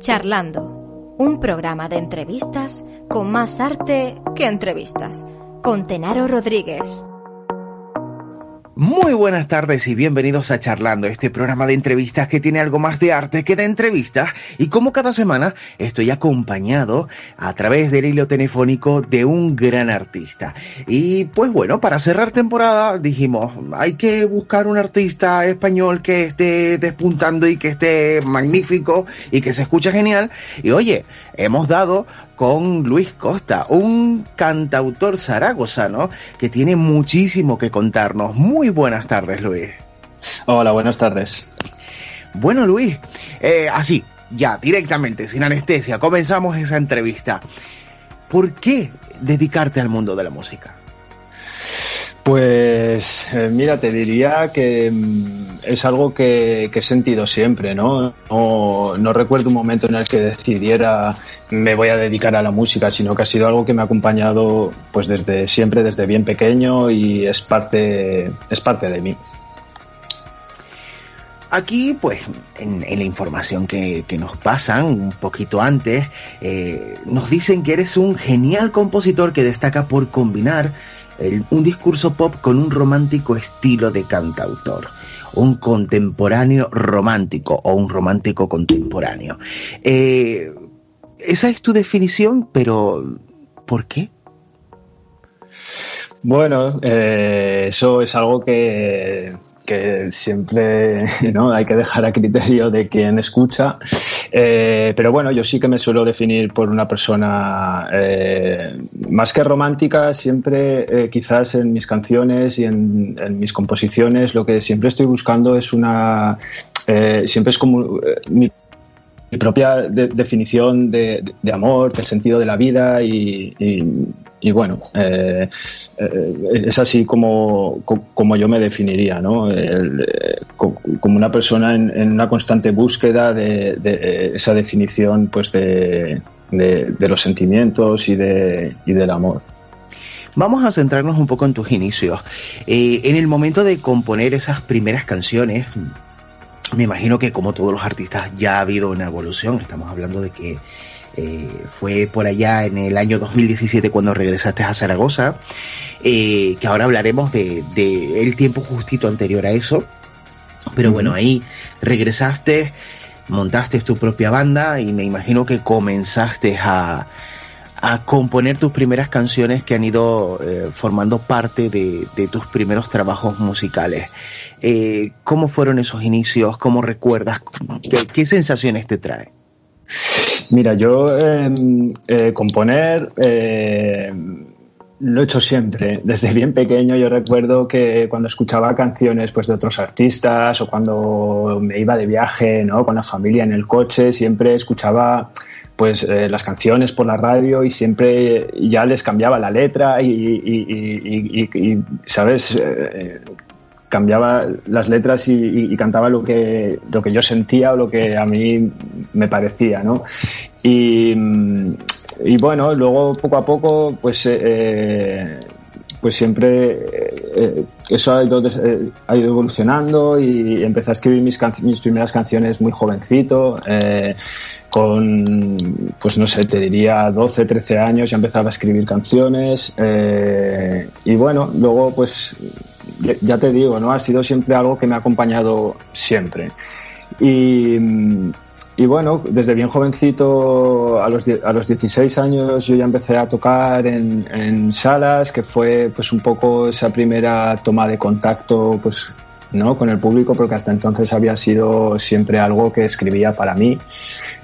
Charlando, un programa de entrevistas con más arte que entrevistas, con Tenaro Rodríguez. Muy buenas tardes y bienvenidos a Charlando, este programa de entrevistas que tiene algo más de arte que de entrevistas y como cada semana estoy acompañado a través del hilo telefónico de un gran artista. Y pues bueno, para cerrar temporada dijimos, hay que buscar un artista español que esté despuntando y que esté magnífico y que se escuche genial. Y oye, hemos dado con Luis Costa, un cantautor zaragozano que tiene muchísimo que contarnos. Muy buenas tardes, Luis. Hola, buenas tardes. Bueno, Luis, eh, así, ya, directamente, sin anestesia, comenzamos esa entrevista. ¿Por qué dedicarte al mundo de la música? Pues eh, mira, te diría que mm, es algo que, he sentido siempre, ¿no? ¿no? recuerdo un momento en el que decidiera me voy a dedicar a la música, sino que ha sido algo que me ha acompañado pues desde siempre, desde bien pequeño y es parte, es parte de mí. Aquí, pues, en, la información que, nos pasan un poquito antes, eh, nos dicen que eres un genial compositor que destaca por combinar un discurso pop con un romántico estilo de cantautor un contemporáneo romántico o un romántico contemporáneo. Eh, esa es tu definición, pero ¿por qué? Bueno, eh, eso es algo que que siempre ¿no? hay que dejar a criterio de quien escucha. Eh, pero bueno, yo sí que me suelo definir por una persona eh, más que romántica, siempre eh, quizás en mis canciones y en, mis composiciones lo que siempre estoy buscando es una... siempre es como mi propia definición de, amor, del sentido de la vida y, bueno, eh, eh, es así como, como, yo me definiría, ¿no? Eh, como una persona en, una constante búsqueda de, esa definición pues de, los sentimientos y, de, y del amor. Vamos a centrarnos un poco en tus inicios. en el momento de componer esas primeras canciones, me imagino que como todos los artistas ya ha habido una evolución. Estamos hablando de que eh, fue por allá en el año 2017 cuando regresaste a Zaragoza, eh, que ahora hablaremos de, el tiempo justito anterior a eso. Pero bueno, ahí regresaste, montaste tu propia banda y me imagino que comenzaste a, a componer tus primeras canciones que han ido eh, formando parte de, de, tus primeros trabajos musicales. Eh, ¿Cómo fueron esos inicios? ¿Cómo recuerdas? ¿Qué, sensaciones te trae? Mira, yo em, eh, componer eh, lo he hecho siempre. Desde bien pequeño yo recuerdo que cuando escuchaba canciones pues, de otros artistas o cuando me iba de viaje ¿no? con la familia en el coche, siempre escuchaba pues las canciones por la radio y siempre ya les cambiaba la letra y, y sabes cambiaba las letras y, cantaba lo que, lo que yo sentía o lo que a mí me parecía, ¿no? Y, bueno, luego poco a poco, pues, eh, pues siempre eh, eso ha ido, eh, ha ido, evolucionando y empecé a escribir mis, mis primeras canciones muy jovencito. con, pues no sé, te diría 12, 13 años ya empezaba a escribir canciones y bueno, luego pues ya te digo, ¿no? Ha sido siempre algo que me ha acompañado siempre. Y, bueno, desde bien jovencito, a los, a los 16 años, yo ya empecé a tocar en, salas, que fue pues un poco esa primera toma de contacto pues, ¿no? con el público, porque hasta entonces había sido siempre algo que escribía para mí.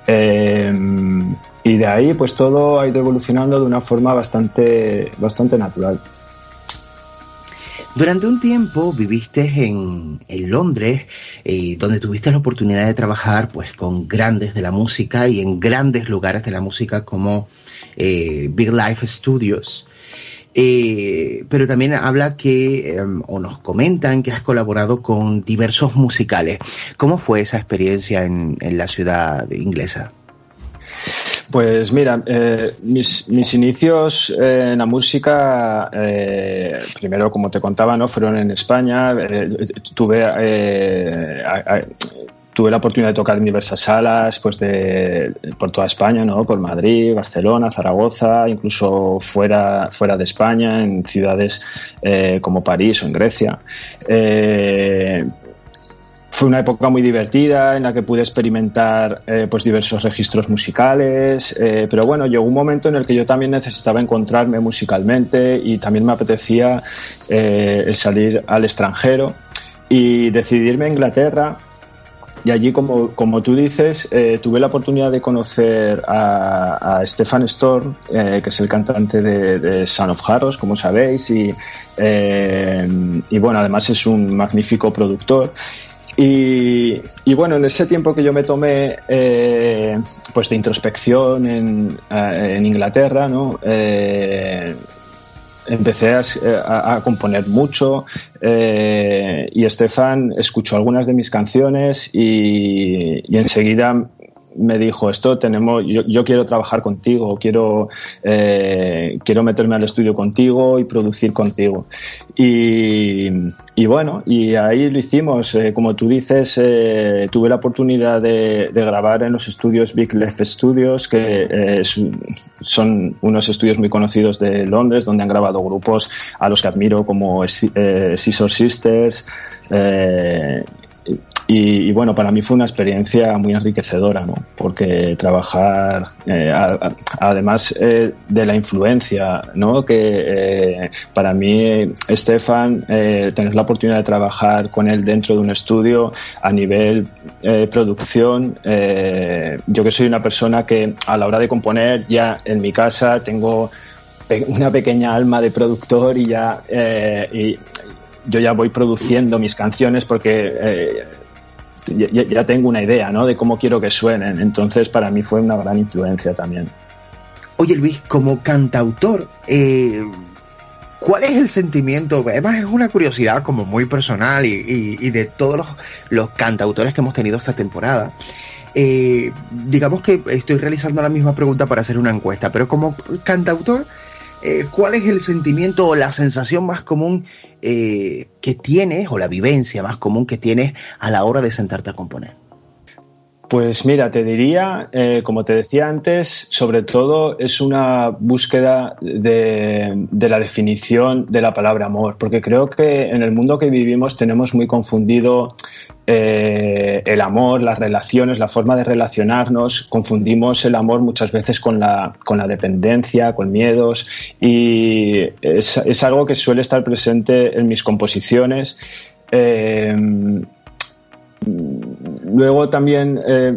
Eh, y de ahí, pues todo ha ido evolucionando de una forma bastante, bastante natural. Durante un tiempo viviste en, Londres, eh, donde tuviste la oportunidad de trabajar pues con grandes de la música y en grandes lugares de la música como eh, Big Life Studios. Eh, pero también habla que, em, o nos comentan que has colaborado con diversos musicales. ¿Cómo fue esa experiencia en la ciudad inglesa? Pues mira, eh, mis, mis, inicios en la música, eh, primero como te contaba, no fueron en España. Eh, tuve tuve la oportunidad de tocar en diversas salas pues de, por toda España, ¿no? por Madrid, Barcelona, Zaragoza, incluso fuera, fuera de España, en ciudades eh, como París o en Grecia. Eh, fue una época muy divertida en la que pude experimentar eh, pues diversos registros musicales, eh, pero bueno, llegó un momento en el que yo también necesitaba encontrarme musicalmente y también me apetecía eh, el salir al extranjero y decidirme a Inglaterra. Y allí, como, como tú dices, tuve la oportunidad de conocer a, Stefan Storm, que es el cantante de, de, Son of Harrows, como sabéis, y, y bueno, además es un magnífico productor. Y, bueno, en ese tiempo que yo me tomé eh, pues de introspección en, en Inglaterra, ¿no? Eh, empecé a, a, componer mucho eh, y Estefan escuchó algunas de mis canciones y, y enseguida me dijo esto tenemos yo, yo quiero trabajar contigo quiero eh, quiero meterme al estudio contigo y producir contigo y, y bueno y ahí lo hicimos. Eh, como tú dices eh, tuve la oportunidad de, grabar en los estudios Big Left Studios que son unos estudios muy conocidos de Londres donde han grabado grupos a los que admiro como Scissor Sisters y, y, bueno, para mí fue una experiencia muy enriquecedora, ¿no? Porque trabajar, eh, además eh, de la influencia, ¿no? Que eh, para mí, Estefan, eh, tener la oportunidad de trabajar con él dentro de un estudio a nivel eh, producción, yo que soy una persona que a la hora de componer ya en mi casa tengo una pequeña alma de productor y ya y, yo ya voy produciendo mis canciones porque eh, ya, tengo una idea ¿no? de cómo quiero que suenen. Entonces, para mí fue una gran influencia también. Oye, Luis, como cantautor, eh, ¿cuál es el sentimiento? Además, es una curiosidad como muy personal y, y, y de todos los, los, cantautores que hemos tenido esta temporada. Eh, digamos que estoy realizando la misma pregunta para hacer una encuesta, pero como cantautor, eh, ¿cuál es el sentimiento o la sensación más común eh, que tienes o la vivencia más común que tienes a la hora de sentarte a componer? Pues mira, te diría, eh, como te decía antes, sobre todo es una búsqueda de, la definición de la palabra amor, porque creo que en el mundo que vivimos tenemos muy confundido eh, el amor, las relaciones, la forma de relacionarnos, confundimos el amor muchas veces con la, dependencia, con miedos, y es, es algo que suele estar presente en mis composiciones. Eh, luego también eh,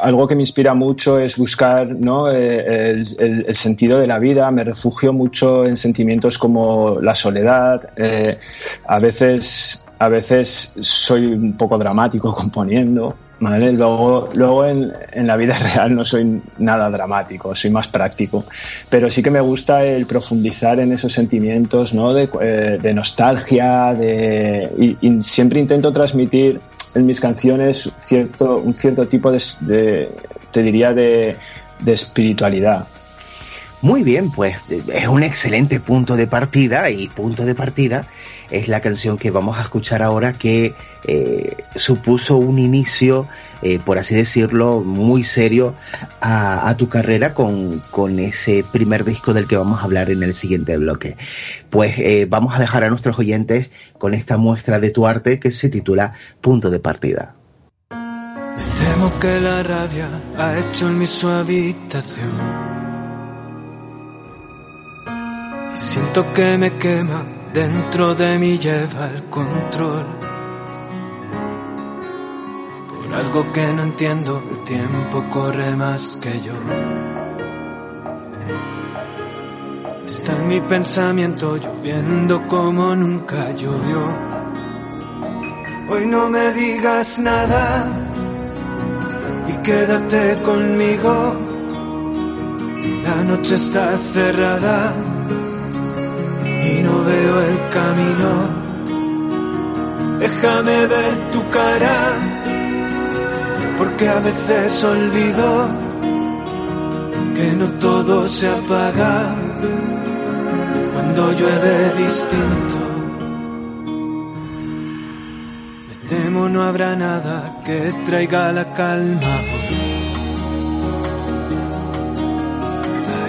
algo que me inspira mucho es buscar ¿no? eh, el, el, el, sentido de la vida. Me refugio mucho en sentimientos como la soledad. Eh, a veces a veces soy un poco dramático componiendo. ¿vale? Luego, luego en, en, la vida real no soy nada dramático, soy más práctico. Pero sí que me gusta el profundizar en esos sentimientos ¿no? de, eh, de nostalgia de, y, y siempre intento transmitir en mis canciones cierto, un cierto tipo de, de te diría, de, de, espiritualidad. Muy bien, pues es un excelente punto de partida y punto de partida es la canción que vamos a escuchar ahora que eh, supuso un inicio, eh, por así decirlo, muy serio a, tu carrera con, con, ese primer disco del que vamos a hablar en el siguiente bloque. Pues eh, vamos a dejar a nuestros oyentes con esta muestra de tu arte que se titula Punto de Partida. Temo que la rabia ha hecho en mi su habitación. Siento que me quema, dentro de mí lleva el control. Por algo que no entiendo, el tiempo corre más que yo. Está en mi pensamiento lloviendo como nunca llovió. Hoy no me digas nada y quédate conmigo. La noche está cerrada y no veo el camino. Déjame ver tu cara, porque a veces olvido que no todo se apaga cuando llueve distinto. Me temo no habrá nada que traiga la calma.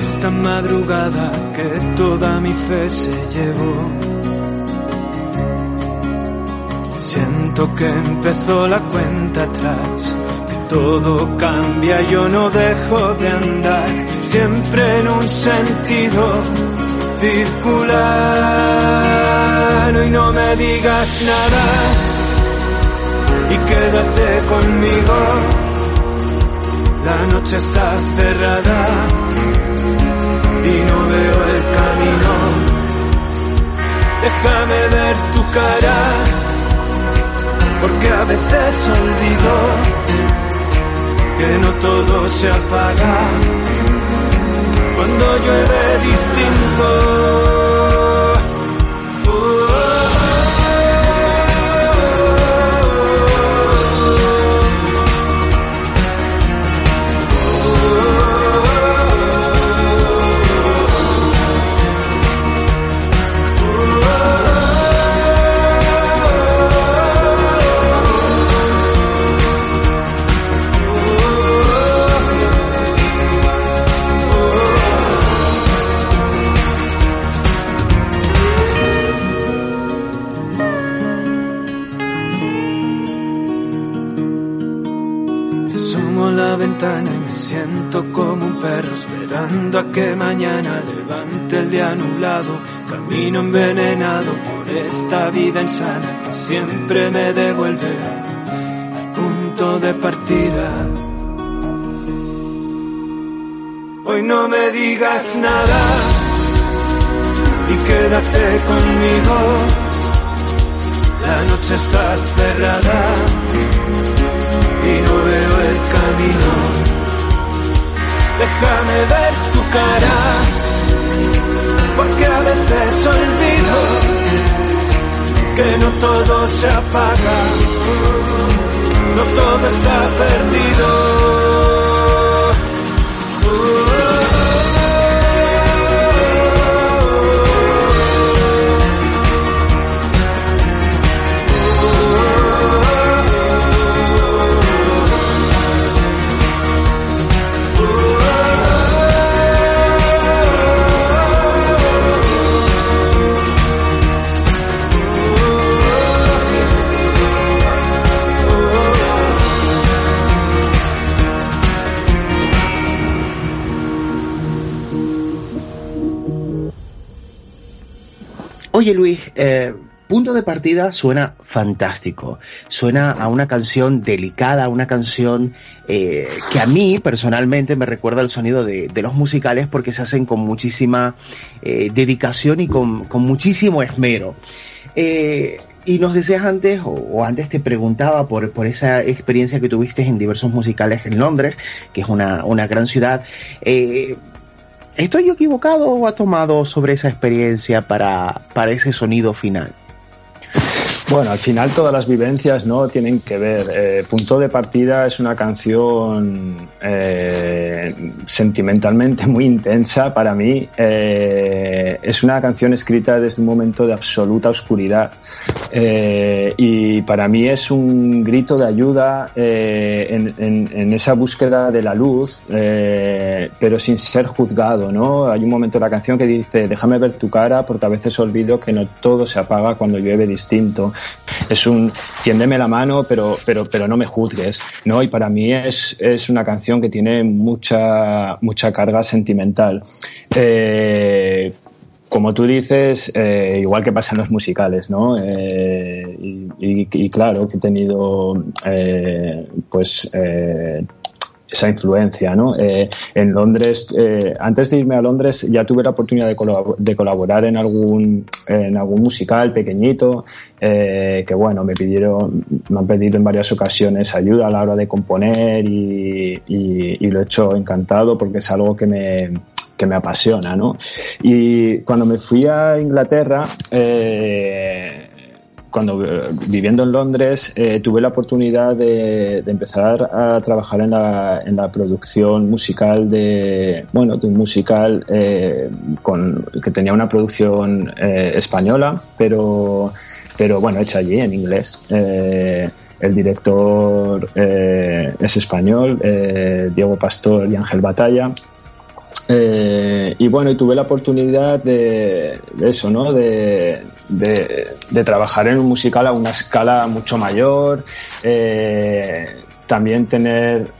Esta madrugada que toda mi fe se llevó. Siento que empezó la cuenta atrás, que todo cambia, yo no dejo de andar, siempre en un sentido circular. Hoy no me digas nada y quédate conmigo. La noche está cerrada y no veo el camino. Déjame ver tu cara porque a veces olvido que no todo se apaga cuando llueve distinto. Esperando a que mañana levante el día nublado, camino envenenado por esta vida insana que siempre me devuelve al punto de partida. Hoy no me digas nada y quédate conmigo. La noche está cerrada y déjame ver tu cara, porque a veces olvido que no todo se apaga, no todo está perdido. Oye Luis, eh, punto de partida suena fantástico. Suena a una canción delicada, a una canción eh, que a mí personalmente me recuerda el sonido de, los musicales porque se hacen con muchísima eh, dedicación y con, muchísimo esmero. y nos decías antes, o, antes te preguntaba por, esa experiencia que tuviste en diversos musicales en Londres, que es una, una gran ciudad. ¿Estoy equivocado o ha tomado sobre esa experiencia para, para ese sonido final? Bueno, al final todas las vivencias no tienen que ver. Eh, Punto de partida es una canción eh, sentimentalmente muy intensa para mí. Eh, es una canción escrita desde un momento de absoluta oscuridad y para mí es un grito de ayuda en, en, esa búsqueda de la luz, pero sin ser juzgado. ¿no? Hay un momento de la canción que dice: Déjame ver tu cara porque a veces olvido que no todo se apaga cuando llueve distinto es un tiéndeme la mano, pero, pero, pero no me juzgues, ¿no? Y para mí es, es una canción que tiene mucha, mucha carga sentimental. Eh, como tú dices, eh, igual que pasa en los musicales, ¿no? Eh, y, y, claro que he tenido, pues, esa influencia, ¿no? Eh, en Londres, eh, antes de irme a Londres, ya tuve la oportunidad de, colaborar en algún, en algún musical pequeñito, eh, que bueno, me pidieron, me han pedido en varias ocasiones ayuda a la hora de componer y, y, lo he hecho encantado porque es algo que me, que me apasiona, ¿no? Y cuando me fui a Inglaterra, eh, cuando eh, viviendo en Londres eh, tuve la oportunidad de, empezar a trabajar en la, en la, producción musical de bueno de un musical eh, con, que tenía una producción española pero pero bueno, hecha allí en inglés. Eh, el director eh, es español, eh, Diego Pastor y Ángel Batalla. Y bueno, y tuve la oportunidad de, eso, ¿no? De, de, trabajar en un musical a una escala mucho mayor, también tener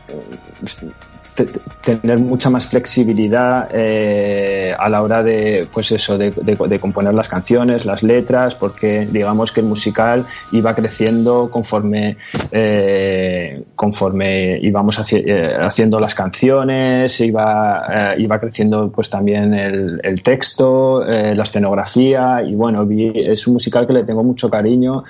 tener mucha más flexibilidad eh, a la hora de, pues eso, de, componer las canciones, las letras, porque digamos que el musical iba creciendo conforme, eh, conforme íbamos eh, haciendo las canciones, iba, iba creciendo pues también el, el texto, la escenografía, y bueno, es un musical que le tengo mucho cariño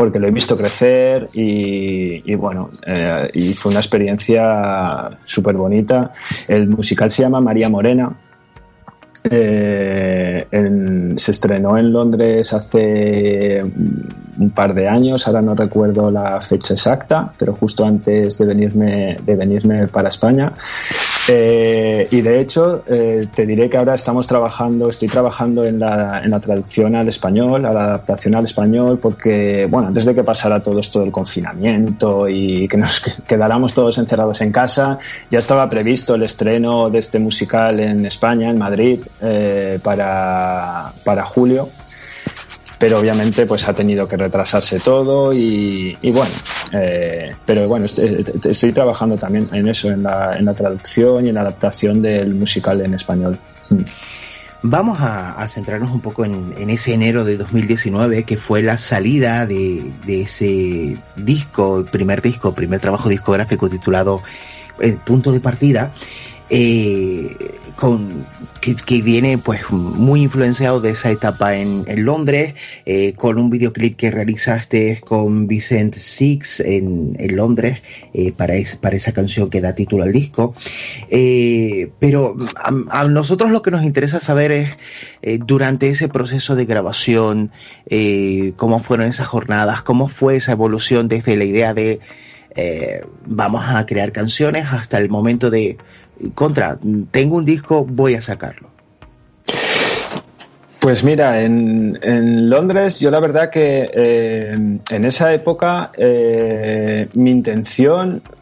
porque lo he visto crecer y, bueno, eh, y fue una experiencia súper bonita. El musical se llama María Morena. Eh, se estrenó en Londres hace un par de años, ahora no recuerdo la fecha exacta, pero justo antes de venirme, de venirme para España. Eh, y de hecho, eh, te diré que ahora estamos trabajando, estoy trabajando en la, traducción al español, a la adaptación al español, porque, bueno, antes de que pasara todo esto del confinamiento y que nos quedáramos todos encerrados en casa, ya estaba previsto el estreno de este musical en España, en Madrid, eh, para, para julio pero obviamente pues ha tenido que retrasarse todo y, bueno, eh, pero bueno, estoy, trabajando también en eso, en la, en la traducción y en la adaptación del musical en español. Vamos a, centrarnos un poco en, ese enero de 2019, que fue la salida de, de ese disco, primer disco, primer trabajo discográfico titulado eh, Punto de Partida eh, con, que, viene pues muy influenciado de esa etapa en, Londres, eh, con un videoclip que realizaste con Vicent Six en, Londres eh, para, para esa canción que da título al disco. Eh, pero a, nosotros lo que nos interesa saber es durante ese proceso de grabación, cómo fueron esas jornadas, cómo fue esa evolución desde la idea de vamos a crear canciones hasta el momento de contra, tengo un disco, voy a sacarlo? Pues mira, en, en, Londres yo la verdad que eh, en esa época eh, mi intención eh,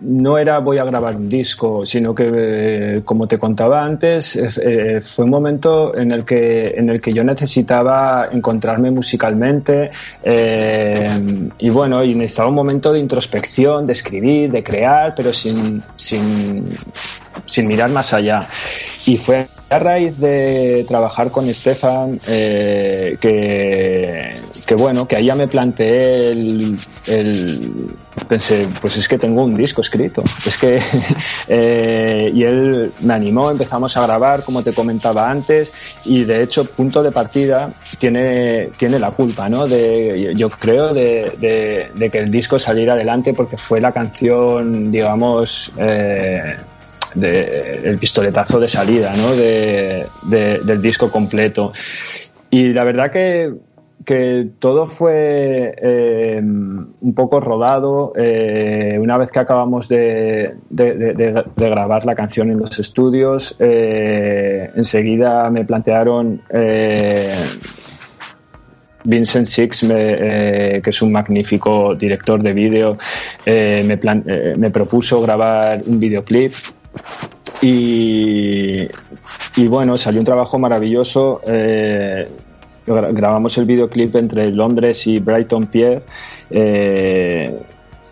no era voy a grabar un disco, sino que como te contaba antes fue un momento en el que en el que yo necesitaba encontrarme musicalmente y bueno y necesitaba un momento de introspección, de escribir, de crear, pero sin sin sin mirar más allá. Y fue a raíz de trabajar con Stefan, eh, que, que, bueno, que ahí ya me planteé el, pensé, pues es que tengo un disco escrito, es que eh, y él me animó, empezamos a grabar como te comentaba antes y de hecho punto de partida tiene tiene la culpa, ¿no? De yo creo de, de, que el disco saliera adelante porque fue la canción, digamos. Eh, el pistoletazo de salida ¿no? de, del disco completo. Y la verdad que, que todo fue eh, un poco rodado. Eh, una vez que acabamos de, grabar la canción en los estudios, eh, enseguida me plantearon Vincent Six, que es un magnífico director de vídeo, me, me, propuso grabar un videoclip y, bueno, salió un trabajo maravilloso. Grabamos el videoclip entre Londres y Brighton Pier. Eh,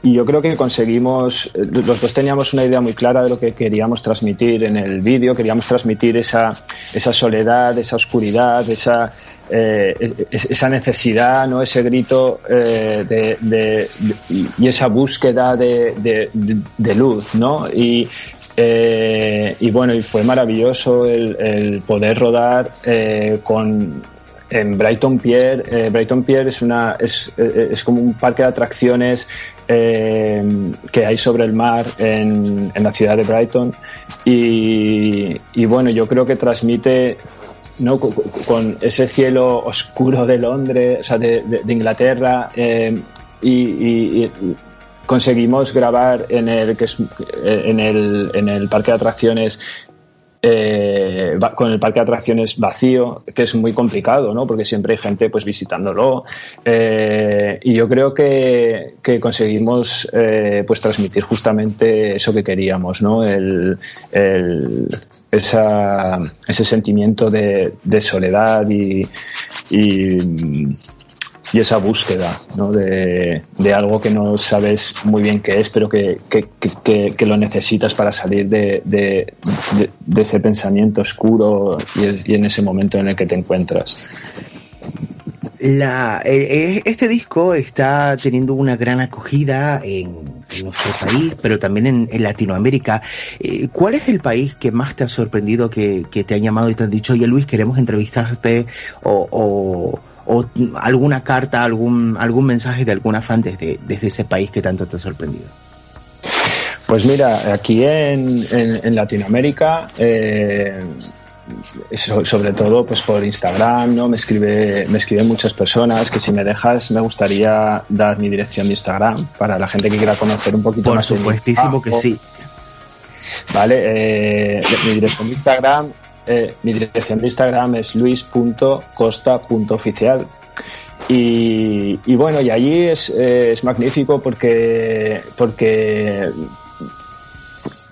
y yo creo que conseguimos, los dos teníamos una idea muy clara de lo que queríamos transmitir en el vídeo, queríamos transmitir esa, esa soledad, esa oscuridad, esa, eh, esa necesidad, ¿no? ese grito de, y esa búsqueda de, luz, ¿no? Y, eh, y bueno, y fue maravilloso el, poder rodar eh, con en Brighton Pier. Eh, Brighton Pier es una es, es, como un parque de atracciones que hay sobre el mar en, en la ciudad de Brighton y, y, bueno, yo creo que transmite ¿no? Con, ese cielo oscuro de Londres, o sea, de, Inglaterra, y, conseguimos grabar en el, que es, en el, en el parque de atracciones eh, con el parque de atracciones vacío, que es muy complicado, ¿no? Porque siempre hay gente pues visitándolo. Eh, y yo creo que, conseguimos eh, pues transmitir justamente eso que queríamos, ¿no? El, ese sentimiento de, soledad y esa búsqueda ¿no? de, algo que no sabes muy bien qué es, pero que, lo necesitas para salir de, ese pensamiento oscuro y, en ese momento en el que te encuentras. La, eh, eh, este disco está teniendo una gran acogida en, nuestro país, pero también en, Latinoamérica. Eh, ¿Cuál es el país que más te ha sorprendido, que, te han llamado y te han dicho, oye Luis, queremos entrevistarte o alguna carta, algún, algún mensaje de alguna fan desde, desde ese país que tanto te ha sorprendido? Pues mira, aquí en, en, Latinoamérica, eh, sobre todo pues por Instagram, ¿no? Me escribe, me escriben muchas personas que si me dejas me gustaría dar mi dirección de Instagram para la gente que quiera conocer un poquito más. Por supuestísimo que sí. Vale, eh, mi dirección de Instagram eh, mi dirección de Instagram es luis.costa.oficial. Y, bueno, y allí es, eh, es magnífico porque, porque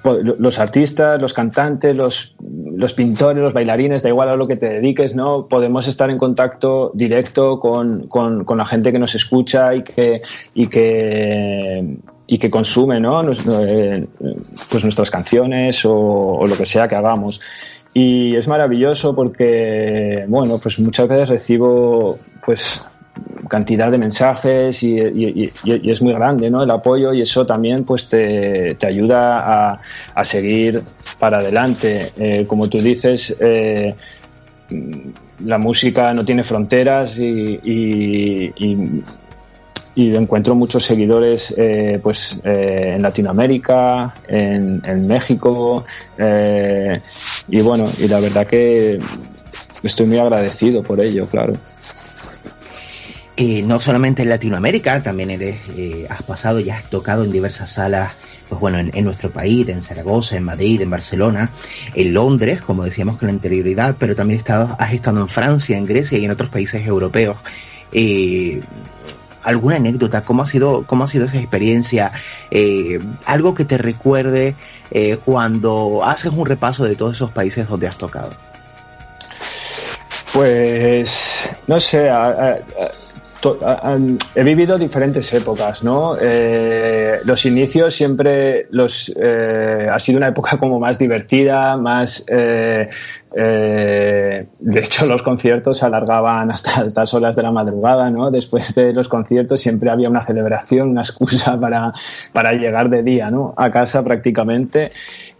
los artistas, los cantantes, los, los, pintores, los bailarines, da igual a lo que te dediques, ¿no? Podemos estar en contacto directo con, con, la gente que nos escucha y que, y que, y que consume, ¿no? Eh, pues nuestras canciones o, lo que sea que hagamos. Y es maravilloso porque, bueno, pues muchas veces recibo, pues, cantidad de mensajes y, es muy grande ¿no? el apoyo y eso también pues te, ayuda a, seguir para adelante. Eh, como tú dices, eh, la música no tiene fronteras y, y encuentro muchos seguidores eh, pues eh, en Latinoamérica, en, México eh, y bueno, y la verdad que estoy muy agradecido por ello, claro. no solamente en Latinoamérica, también eres, has pasado y has tocado en diversas salas pues bueno, en, nuestro país, en Zaragoza, en Madrid, en Barcelona, en Londres, como decíamos con anterioridad, pero también estado, has estado en Francia, en Grecia y en otros países europeos. Eh, alguna anécdota, cómo ha sido, cómo ha sido esa experiencia, eh, algo que te recuerde eh, cuando haces un repaso de todos esos países donde has tocado. Pues, no sé, he vivido diferentes épocas, ¿no? Eh, los inicios siempre los ha sido una época como más divertida, más eh, de hecho, los conciertos se alargaban hasta altas horas de la madrugada, ¿no? Después de los conciertos siempre había una celebración, una excusa para, para llegar de día, ¿no? A casa prácticamente.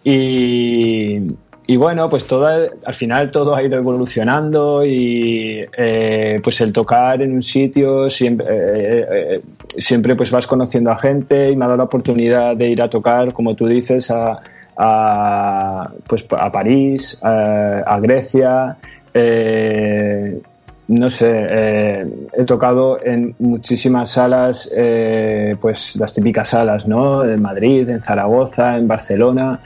Y, y bueno, pues todo, al final todo ha ido evolucionando y eh, pues el tocar en un sitio siempre, eh, siempre pues vas conociendo a gente y me ha dado la oportunidad de ir a tocar, como tú dices, a, a, pues, a París, a, Grecia. Eh, no sé, eh, he tocado en muchísimas salas, eh, pues las típicas salas, ¿no? En Madrid, en Zaragoza, en Barcelona.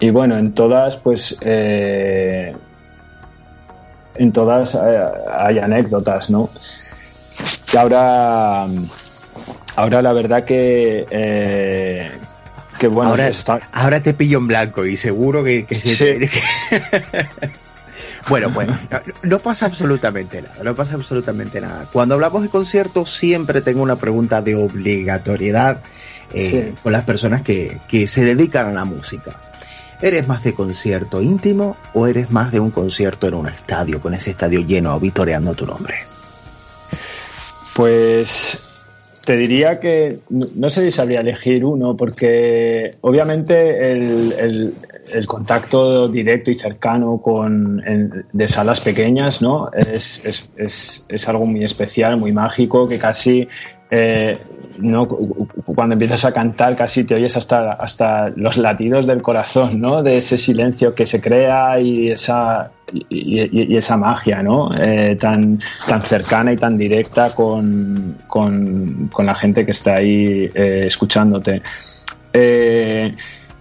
y bueno, en todas, pues, en todas hay anécdotas, ¿no? Y ahora, ahora la verdad que, ahora, te pillo en blanco y seguro que, se Bueno, bueno, no, pasa absolutamente nada, no pasa absolutamente nada. Cuando hablamos de conciertos siempre tengo una pregunta de obligatoriedad eh, con las personas que, que se dedican a la música. ¿Eres más de concierto íntimo o eres más de un concierto en un estadio, con ese estadio lleno, vitoreando tu nombre? Pues te diría que no sé si sabría elegir uno, porque obviamente el, contacto directo y cercano con de salas pequeñas ¿no? Es, es, es, es, algo muy especial, muy mágico, que casi eh, cuando empiezas a cantar casi te oyes hasta, hasta los latidos del corazón, ¿no? De ese silencio que se crea y esa, y, esa magia, ¿no? Eh, tan, tan cercana y tan directa con, con, la gente que está ahí eh, escuchándote.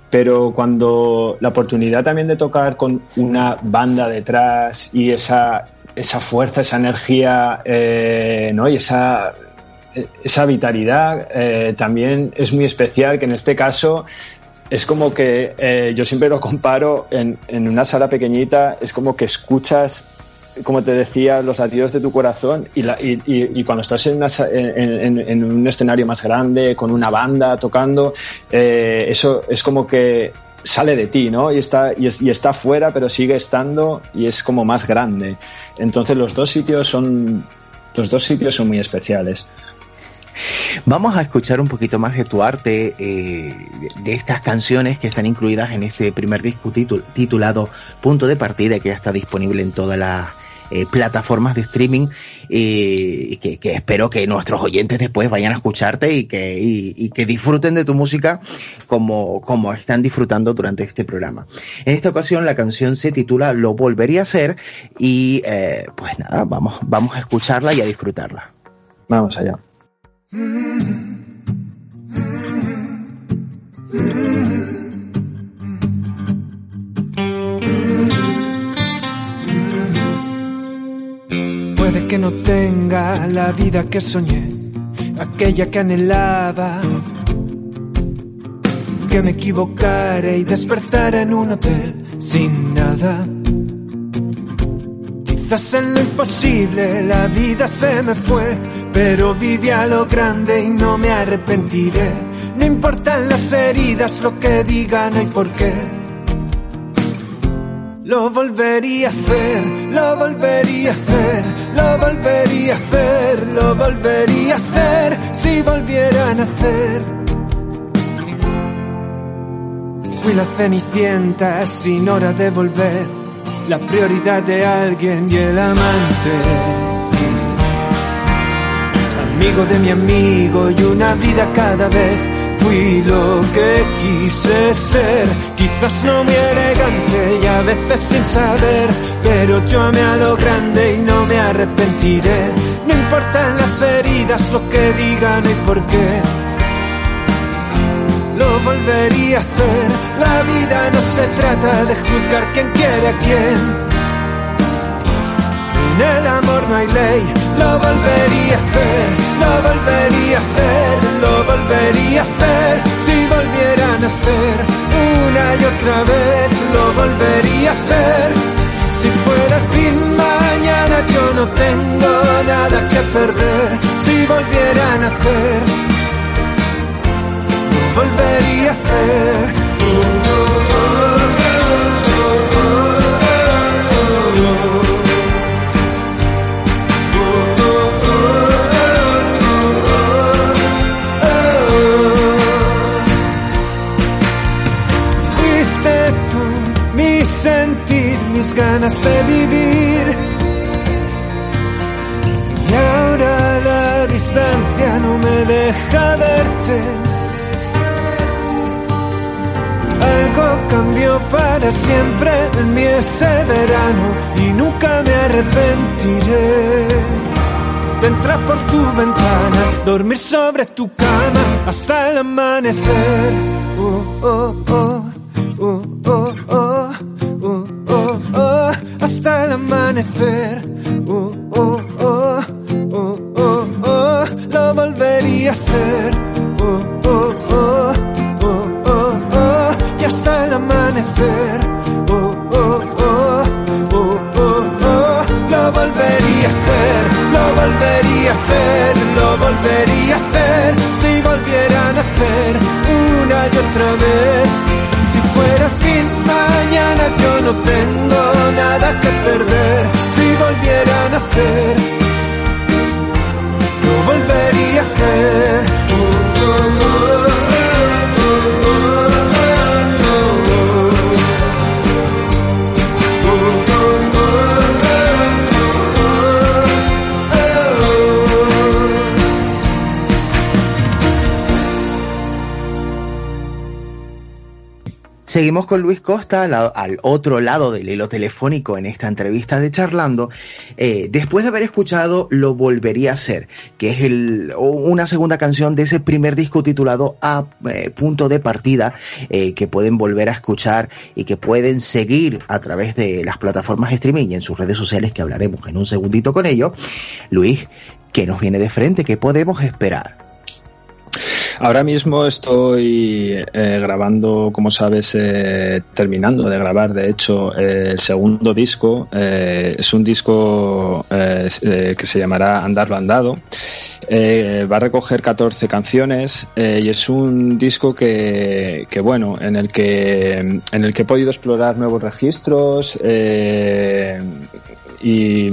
pero cuando la oportunidad también de tocar con una banda detrás y esa, esa fuerza, esa energía, eh, ¿no? Y esa, esa vitalidad eh, también es muy especial, que en este caso es como que eh, yo siempre lo comparo en, en, una sala pequeñita, es como que escuchas, como te decía, los latidos de tu corazón y, la, y, y, y cuando estás en, una, en, en, un escenario más grande, con una banda tocando, eh, eso es como que sale de ti, ¿no? Y está, y, y está fuera, pero sigue estando y es como más grande. Entonces los dos sitios son, los dos sitios son muy especiales. Vamos a escuchar un poquito más de tu arte, eh, de estas canciones que están incluidas en este primer disco titulado Punto de Partida, que ya está disponible en todas las eh, plataformas de streaming eh, que, que, espero que nuestros oyentes después vayan a escucharte y que, y, y disfruten de tu música como, como están disfrutando durante este programa. En esta ocasión la canción se titula Lo volvería a hacer y eh, pues nada, vamos, vamos a escucharla y a disfrutarla. Vamos allá. Puede que no tenga la vida que soñé, aquella que anhelaba. Que me equivocara y despertara en un hotel sin nada. Quizás en lo imposible la vida se me fue, pero viví a lo grande y no me arrepentiré. No importan las heridas, lo que digan y por qué. Lo volvería a hacer, lo volvería a hacer, lo volvería a hacer, lo volvería a hacer si volviera a nacer. Fui la cenicienta sin hora de volver la prioridad de alguien y el amante. Amigo de mi amigo y una vida cada vez. Fui lo que quise ser, quizás no muy elegante y a veces sin saber, pero yo amé a lo grande y no me arrepentiré. No importan las heridas, lo que digan y por qué lo volvería a hacer. La vida no se trata de juzgar quién quiere a quién. En el amor no hay ley, lo volvería a hacer, lo volvería a hacer, lo volvería a hacer. Si volvieran a hacer una y otra vez, lo volvería a hacer. Si fuera el fin mañana yo no tengo nada que perder. Si volvieran a hacer volvería a hacer. Fuiste tú mi sentir, mis ganas de vivir. Y ahora la distancia no me deja verte. cambió para siempre en mí ese verano y nunca me arrepentiré. De entrar por tu ventana, dormir sobre tu cama hasta el amanecer. Uh, oh, oh, uh, oh, oh oh oh hasta el amanecer. Oh, oh, oh, oh, oh, oh, Lo volvería a hacer. Hasta el amanecer. Oh, oh, oh, oh, oh, oh, lo volvería a hacer, lo volvería a hacer, lo volvería a hacer, si volvieran a hacer una y otra vez. Si fuera fin mañana yo no tengo nada que perder, si volvieran a hacer, lo volvería a hacer. Oh, oh, oh. Seguimos con Luis Costa al, otro lado del hilo telefónico en esta entrevista de Charlando. Eh, después de haber escuchado Lo Volvería a Hacer, que es el, una segunda canción de ese primer disco titulado A eh, Punto de Partida, eh, que pueden volver a escuchar y que pueden seguir a través de las plataformas streaming y en sus redes sociales, que hablaremos en un segundito con ello. Luis, ¿qué nos viene de frente? ¿Qué podemos esperar? Ahora mismo estoy eh, grabando, como sabes, eh, terminando de grabar, de hecho, eh, el segundo disco. es un disco que se llamará Andarlo Andado. va a recoger 14 canciones y es un disco que, que, bueno, en el que, en el que he podido explorar nuevos registros y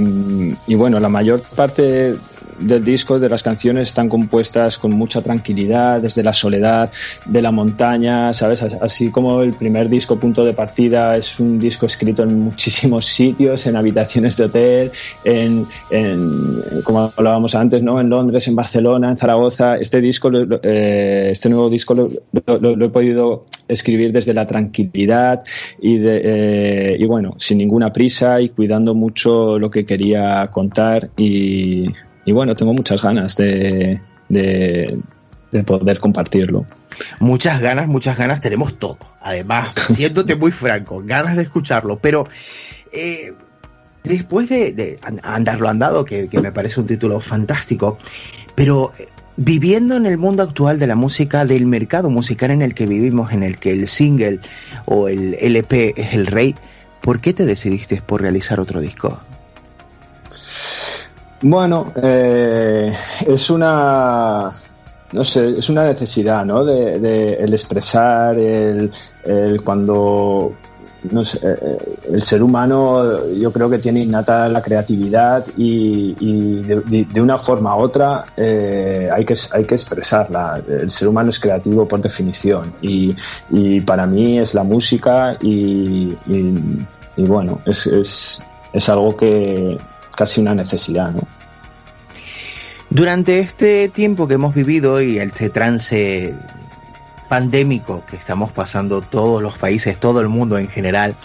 bueno, la mayor parte del disco, de las canciones, están compuestas con mucha tranquilidad, desde la soledad de la montaña, ¿sabes? Así como el primer disco, Punto de Partida, es un disco escrito en muchísimos sitios, en habitaciones de hotel, en, como hablábamos antes, ¿no? En Londres, en Barcelona, en Zaragoza. Este disco, eh, este nuevo disco lo, he podido escribir desde la tranquilidad y, de, eh, y bueno, sin ninguna prisa y cuidando mucho lo que quería contar y y bueno, tengo muchas ganas de, de, poder compartirlo. Muchas ganas, muchas ganas tenemos todo. Además, siéndote muy franco, ganas de escucharlo, pero eh, después de, Andarlo Andado, que, que, me parece un título fantástico, pero eh, viviendo en el mundo actual de la música, del mercado musical en el que vivimos, en el que el single o el LP es el rey, ¿por qué te decidiste por realizar otro disco? Bueno, eh, es una no sé, es una necesidad, ¿no? De, el expresar, el, cuando no sé, eh, el ser humano yo creo que tiene innata la creatividad y, de, una forma u otra eh, hay, que, hay que expresarla. El ser humano es creativo por definición y, y para mí es la música y, y bueno, es, es, es algo que, casi una necesidad, ¿no? Durante este tiempo que hemos vivido y este trance pandémico que estamos pasando todos los países, todo el mundo en general,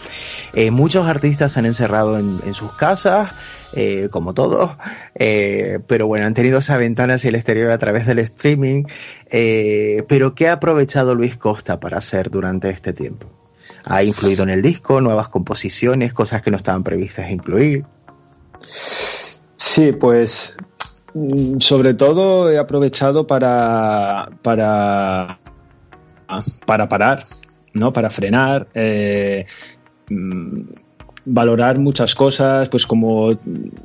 eh, muchos artistas se han encerrado en, sus casas, eh, como todos, eh, pero bueno, han tenido esa ventana hacia el exterior a través del streaming. pero ¿qué ha aprovechado Luis Costa para hacer durante este tiempo? ¿Ha influido en el disco, nuevas composiciones, cosas que no estaban previstas incluir? Sí, pues mm, sobre todo he aprovechado para, para, para parar, ¿no? Para frenar. Eh, mm, valorar muchas cosas, pues como,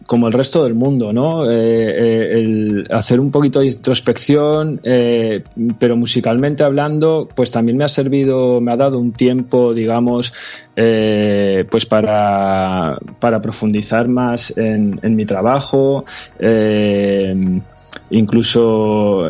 como el resto del mundo, ¿no? Eh, eh, hacer un poquito de introspección, eh, pero musicalmente hablando, pues también me ha servido, me ha dado un tiempo, digamos, pues para, para profundizar más en, en mi trabajo, incluso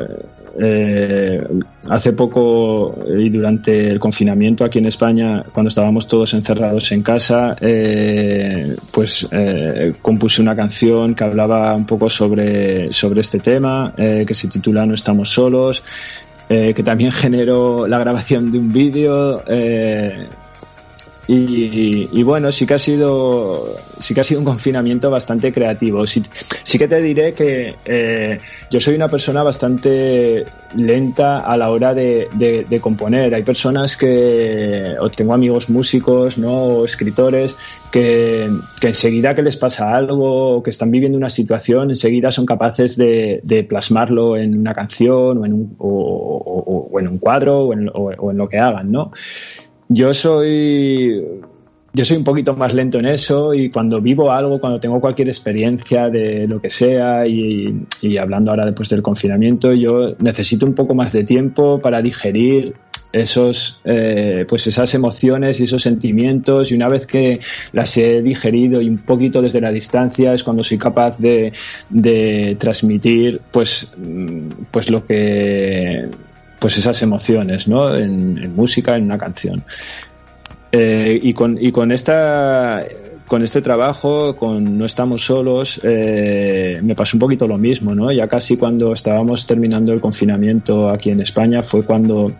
eh, hace poco y durante el confinamiento aquí en España, cuando estábamos todos encerrados en casa, eh, pues eh, compuse una canción que hablaba un poco sobre, sobre este tema, que se titula No estamos solos, que también generó la grabación de un vídeo. Y, bueno, sí que ha sido sí que ha sido un confinamiento bastante creativo. Sí, sí que te diré que eh, yo soy una persona bastante lenta a la hora de, de, componer. Hay personas que, o tengo amigos músicos, ¿no? O escritores que, que, enseguida que les pasa algo o que están viviendo una situación, enseguida son capaces de, de plasmarlo en una canción o en un, o, o, en un cuadro o en, o en lo que hagan, ¿no? Yo soy yo soy un poquito más lento en eso y cuando vivo algo, cuando tengo cualquier experiencia de lo que sea y, hablando ahora después del confinamiento, yo necesito un poco más de tiempo para digerir esos eh, pues esas emociones y esos sentimientos. Y una vez que las he digerido y un poquito desde la distancia es cuando soy capaz de, de transmitir pues mm, pues lo que pues esas emociones, ¿no? En, música, en una canción. Eh, y, con, y con esta con este trabajo, con No estamos solos, eh, me pasó un poquito lo mismo, ¿no? Ya casi cuando estábamos terminando el confinamiento aquí en España fue cuando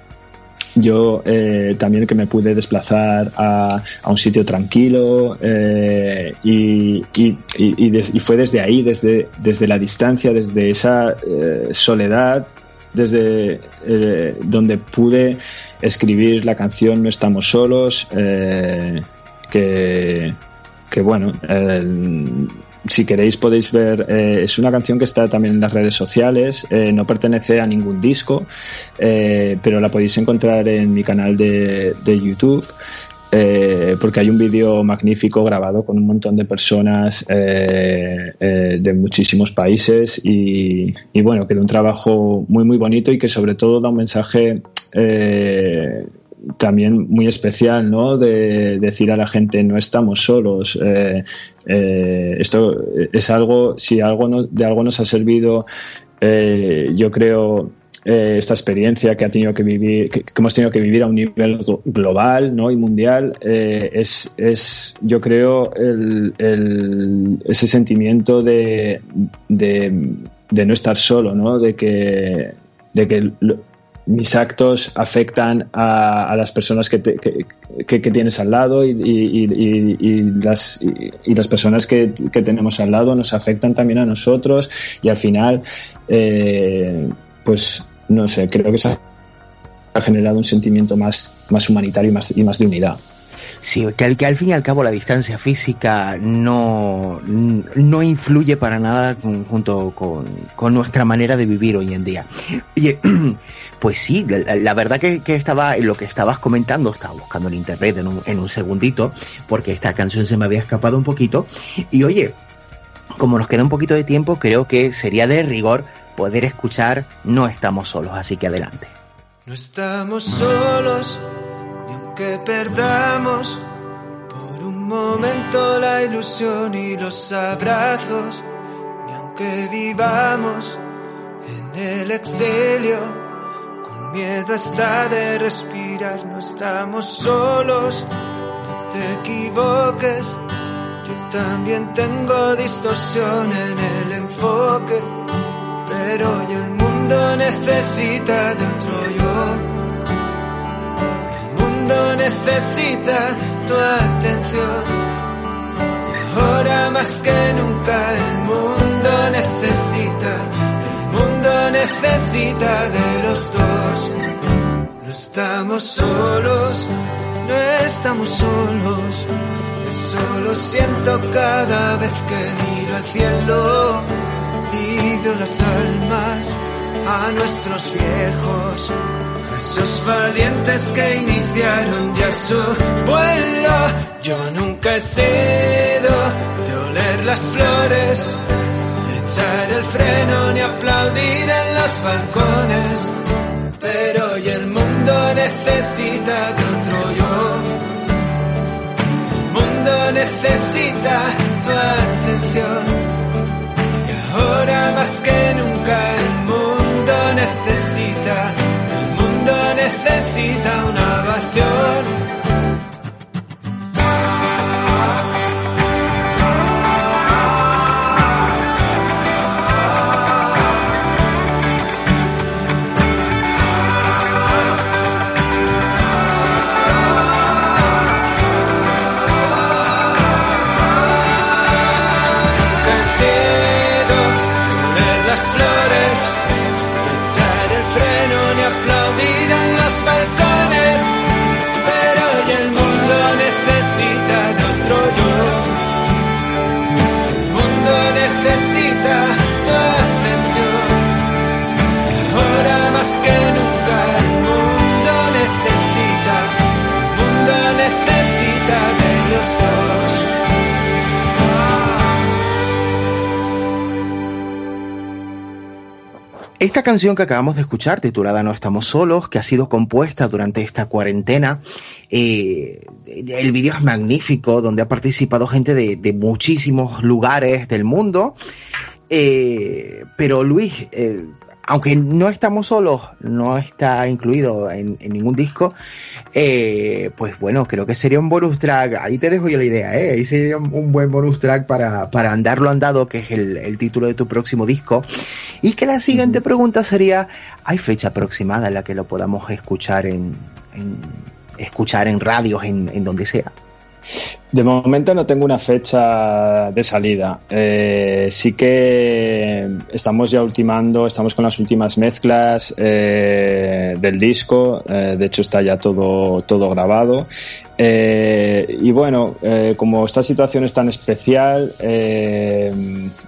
yo eh, también que me pude desplazar a, un sitio tranquilo eh, y, y, fue desde ahí, desde, desde la distancia, desde esa soledad, desde donde pude escribir la canción No estamos solos, que, que bueno, si queréis podéis ver, eh, es una canción que está también en las redes sociales, eh, no pertenece a ningún disco, eh, pero la podéis encontrar en mi canal de, YouTube. Porque hay un vídeo magnífico grabado con un montón de personas de muchísimos países y, bueno, que de un trabajo muy muy bonito y que sobre todo da un mensaje también muy especial, ¿no? De decir a la gente no estamos solos. Eh, eh, esto es algo, si algo de algo nos ha servido, eh, yo creo esta experiencia que ha tenido que vivir, que, hemos tenido que vivir a un nivel global, ¿no? Y mundial, es, es, yo creo, el, ese sentimiento de, de, no estar solo, ¿no? De que de que mis actos afectan a, las personas que, que, tienes al lado y, las, y las personas que, tenemos al lado nos afectan también a nosotros y al final, eh, pues no sé, creo que se ha generado un sentimiento más, más humanitario y más, y más de unidad. Sí, que al, que al fin y al cabo la distancia física no, no influye para nada junto con, con nuestra manera de vivir hoy en día. Pues sí, la, verdad que, estaba, en lo que estabas comentando, estaba buscando en internet en un, en un segundito, porque esta canción se me había escapado un poquito. Y oye, como nos queda un poquito de tiempo, creo que sería de rigor poder escuchar No estamos solos, así que adelante. No estamos solos, ni aunque perdamos por un momento la ilusión y los abrazos, ni aunque vivamos en el exilio miedo está de respirar, no estamos solos, no te equivoques. Yo también tengo distorsión en el enfoque, pero hoy el mundo necesita de otro yo. El mundo necesita tu atención. Y ahora más que nunca el mundo necesita mundo necesita de los dos. No estamos solos, no estamos solos. Eso lo siento cada vez que miro al cielo las almas a nuestros viejos. A esos valientes que iniciaron ya su vuelo. Yo nunca he sido de oler las flores echar el freno ni aplaudir en los balcones. Pero hoy el mundo necesita de otro yo. El mundo necesita tu más que nunca. El mundo necesita, el mundo necesita una Esta canción que acabamos de escuchar, titulada No estamos solos, que ha sido compuesta durante esta cuarentena, eh, el vídeo es magnífico, donde ha participado gente de, muchísimos lugares del mundo. Eh, pero Luis, eh, aunque no estamos solos, no está incluido en, ningún disco, eh, pues bueno, creo que sería un bonus track, ahí te dejo yo la idea, ¿eh? ahí sería un buen bonus track para, para Andarlo Andado, que es el, título de tu próximo disco. Y que la siguiente pregunta sería, ¿hay fecha aproximada en la que lo podamos escuchar en, escuchar en radios, en, en donde sea? De momento no tengo una fecha de salida. Eh, sí que estamos ya ultimando, estamos con las últimas mezclas eh, del disco. Eh, de hecho está ya todo, todo grabado. y bueno, como esta situación es tan especial,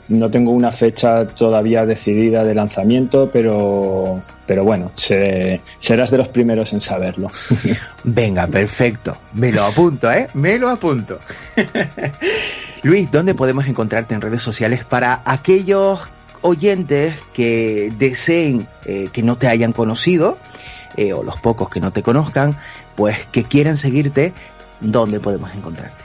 no tengo una fecha todavía decidida de lanzamiento, pero pero bueno, serás de los primeros en saberlo. Venga, perfecto. Me lo apunto, ¿eh? Me lo apunto. Luis, ¿dónde podemos encontrarte en redes sociales para aquellos oyentes que deseen eh, que no te hayan conocido, eh, o los pocos que no te conozcan, pues que quieran seguirte, ¿dónde podemos encontrarte?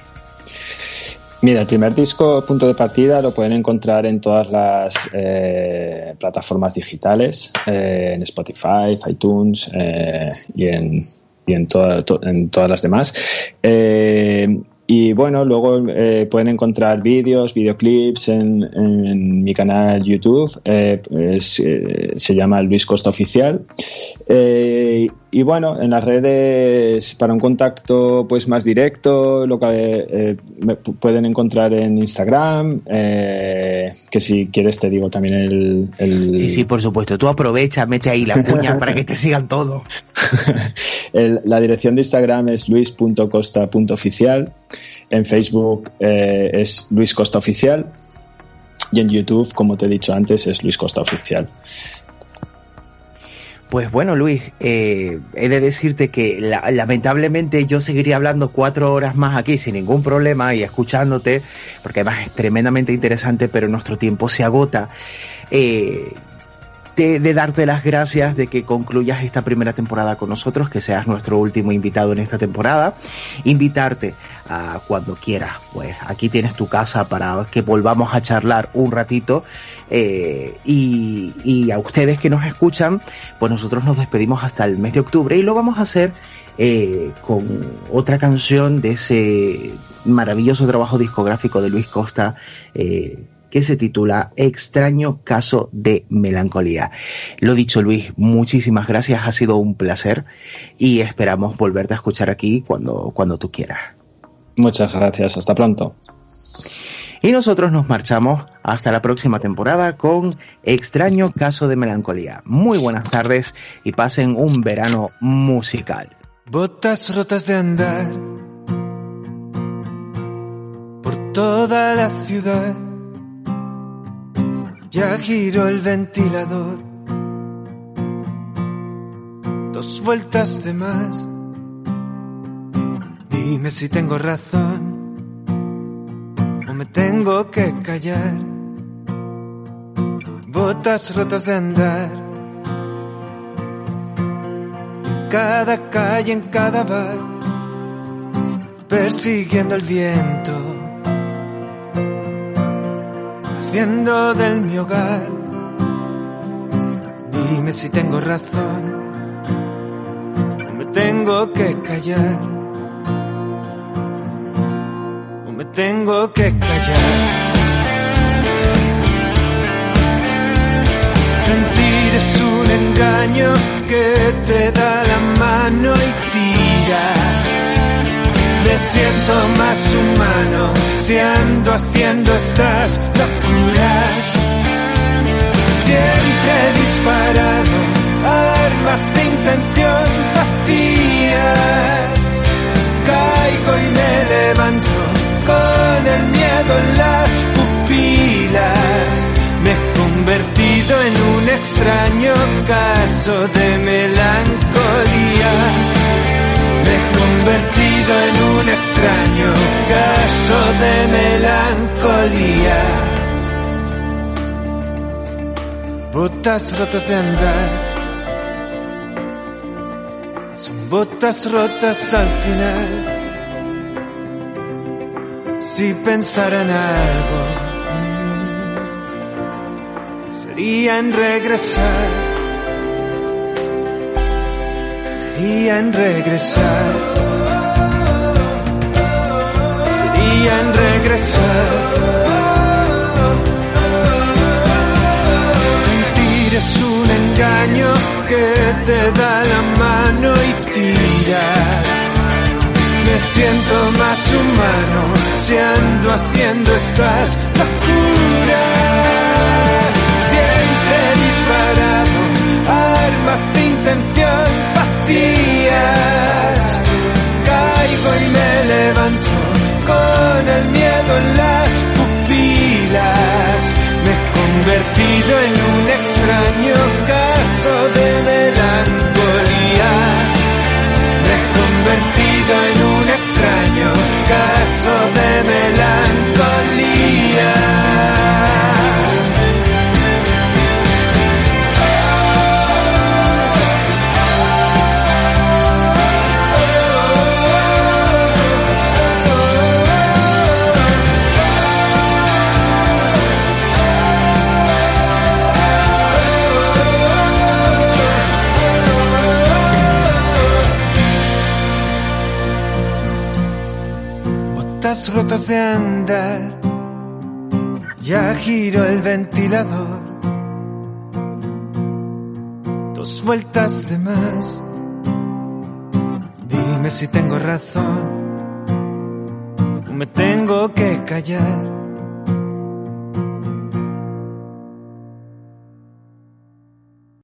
Mira, el primer disco, punto de partida, lo pueden encontrar en todas las eh, plataformas digitales, en Spotify, iTunes y en, y en, en todas las demás. Y bueno, luego eh, pueden encontrar vídeos, videoclips en, en, mi canal YouTube. Eh, eh, se llama Luis Costa Oficial. Y bueno, en las redes para un contacto pues más directo, lo que me pueden encontrar en Instagram, que si quieres te digo también el, el, Sí, sí, por supuesto. Tú aprovecha, mete ahí la cuña para que te sigan todo. la dirección de Instagram es luis.costa.oficial. En Facebook eh, es Luis Costa Oficial y en YouTube, como te he dicho antes, es Luis Costa Oficial. Pues bueno, Luis, eh, he de decirte que lamentablemente yo seguiría hablando cuatro horas más aquí sin ningún problema y escuchándote, porque además es tremendamente interesante, pero nuestro tiempo se agota. Eh, de, darte las gracias de que concluyas esta primera temporada con nosotros, que seas nuestro último invitado en esta temporada. Invitarte cuando quieras, pues aquí tienes tu casa para que volvamos a charlar un ratito. Eh, y, y, a ustedes que nos escuchan, pues nosotros nos despedimos hasta el mes de octubre y lo vamos a hacer eh, con otra canción de ese maravilloso trabajo discográfico de Luis Costa. Eh, que se titula Extraño caso de melancolía. Lo dicho Luis, muchísimas gracias, ha sido un placer y esperamos volverte a escuchar aquí cuando, cuando tú quieras. Muchas gracias, hasta pronto. Y nosotros nos marchamos hasta la próxima temporada con Extraño caso de melancolía. Muy buenas tardes y pasen un verano musical. Botas rotas de andar por toda la ciudad ya giró el ventilador. Dos vueltas de más. Dime si tengo razón o me tengo que callar. Botas rotas de andar. En cada calle, en cada bar. Persiguiendo el viento haciendo del mi hogar. Dime si tengo razón o me tengo que callar. Me tengo que callar. Sentir es un engaño que te da la mano y tira me siento más humano si ando haciendo estas locuras. Siempre disparado armas de intención vacías. Caigo y me levanto con el miedo en las pupilas. Me he convertido en un extraño caso de melancolía me he convertido en un extraño caso de melancolía. Botas rotas de andar, son botas rotas al final. Si pensaran algo, sería en regresar. Sería en regresar. Sería en regresar. Sentir es un engaño que te da la mano y tira siento más humano si ando haciendo estas locuras. Siempre disparado, armas de intención vacías. Caigo y me levanto con el miedo en las pupilas. Me he convertido en un extraño caso de melancolía. Me he convertido en un extraño caso de melancolía. Botas rotas de andar, ya giro el ventilador. Dos vueltas de más, dime si tengo razón, me tengo que callar.